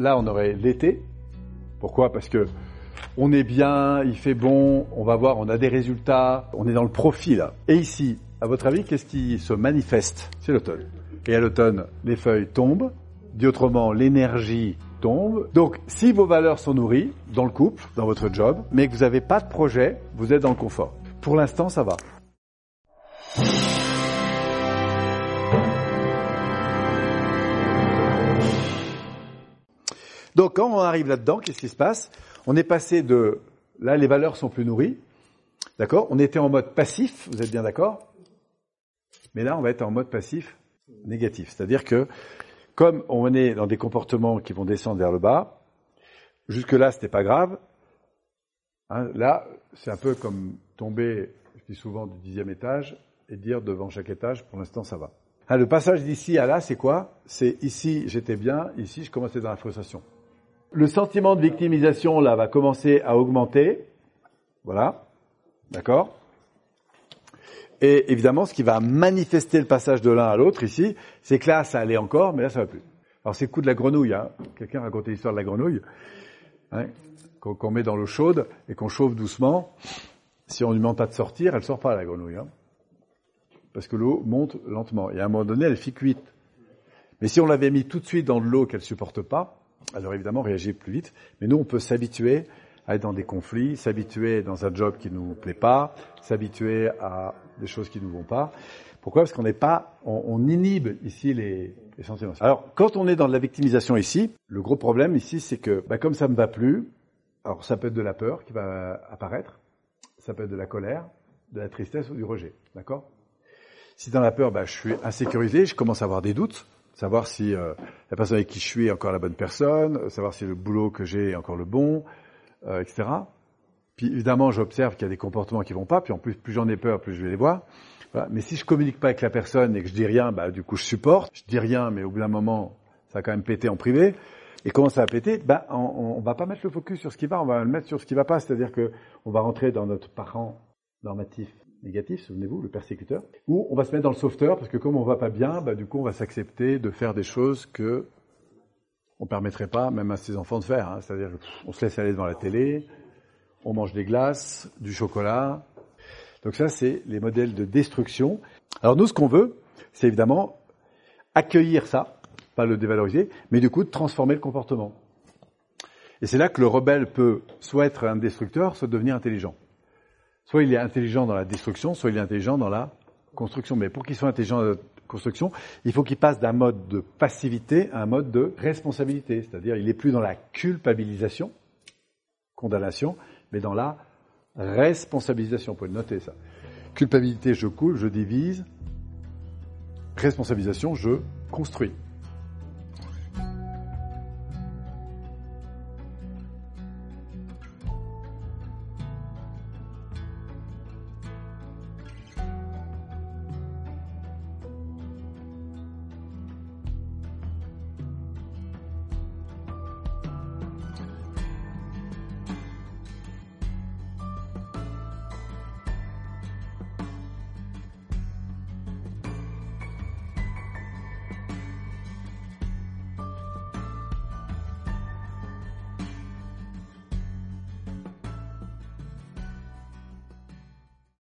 là, on aurait l'été. Pourquoi? Parce que on est bien, il fait bon, on va voir, on a des résultats, on est dans le profit là. Et ici, à votre avis, qu'est-ce qui se manifeste? C'est l'automne. Et à l'automne, les feuilles tombent, dit autrement, l'énergie tombe. Donc, si vos valeurs sont nourries dans le couple, dans votre job, mais que vous n'avez pas de projet, vous êtes dans le confort. Pour l'instant, ça va. Donc, quand on arrive là-dedans, qu'est-ce qui se passe? On est passé de, là, les valeurs sont plus nourries, d'accord? On était en mode passif, vous êtes bien d'accord? Mais là, on va être en mode passif négatif. C'est-à-dire que, comme on est dans des comportements qui vont descendre vers le bas, jusque-là, c'était pas grave. Hein, là, c'est un peu comme tomber, je dis souvent, du dixième étage et dire devant chaque étage, pour l'instant, ça va. Hein, le passage d'ici à là, c'est quoi? C'est ici, j'étais bien, ici, je commençais dans la frustration. Le sentiment de victimisation, là, va commencer à augmenter. Voilà. D'accord Et évidemment, ce qui va manifester le passage de l'un à l'autre ici, c'est que là, ça allait encore, mais là, ça va plus. Alors, c'est le coup de la grenouille. Hein. Quelqu'un racontait l'histoire de la grenouille hein, qu'on met dans l'eau chaude et qu'on chauffe doucement. Si on lui demande pas de sortir, elle sort pas, la grenouille. Hein. Parce que l'eau monte lentement. Et à un moment donné, elle fit cuite. Mais si on l'avait mis tout de suite dans de l'eau qu'elle supporte pas, alors évidemment réagir plus vite. Mais nous, on peut s'habituer à être dans des conflits, s'habituer dans un job qui nous plaît pas, s'habituer à des choses qui nous vont pas. Pourquoi? Parce qu'on n'est pas, on, inhibe ici les, les, sentiments. Alors, quand on est dans de la victimisation ici, le gros problème ici, c'est que, bah, comme ça me va plus, alors ça peut être de la peur qui va apparaître, ça peut être de la colère, de la tristesse ou du rejet, d'accord? Si dans la peur, bah, je suis insécurisé, je commence à avoir des doutes, savoir si euh, la personne avec qui je suis est encore la bonne personne, savoir si le boulot que j'ai est encore le bon, euh, etc. Puis évidemment, j'observe qu'il y a des comportements qui vont pas, puis en plus, plus j'en ai peur, plus je vais les voir. Voilà. Mais si je communique pas avec la personne et que je dis rien, bah, du coup, je supporte. Je dis rien, mais au bout d'un moment, ça va quand même péter en privé. Et comment ça va péter bah, on, on va pas mettre le focus sur ce qui va, on va le mettre sur ce qui va pas. C'est-à-dire que on va rentrer dans notre parent normatif négatif, souvenez-vous, le persécuteur, ou on va se mettre dans le sauveteur, parce que comme on va pas bien, bah, du coup, on va s'accepter de faire des choses que on permettrait pas, même à ses enfants, de faire. Hein. C'est-à-dire, on se laisse aller devant la télé, on mange des glaces, du chocolat. Donc ça, c'est les modèles de destruction. Alors nous, ce qu'on veut, c'est évidemment accueillir ça, pas le dévaloriser, mais du coup, transformer le comportement. Et c'est là que le rebelle peut soit être un destructeur, soit devenir intelligent. Soit il est intelligent dans la destruction, soit il est intelligent dans la construction. Mais pour qu'il soit intelligent dans la construction, il faut qu'il passe d'un mode de passivité à un mode de responsabilité. C'est-à-dire, il n'est plus dans la culpabilisation, condamnation, mais dans la responsabilisation. Vous pouvez noter, ça. Culpabilité, je coule, je divise. Responsabilisation, je construis.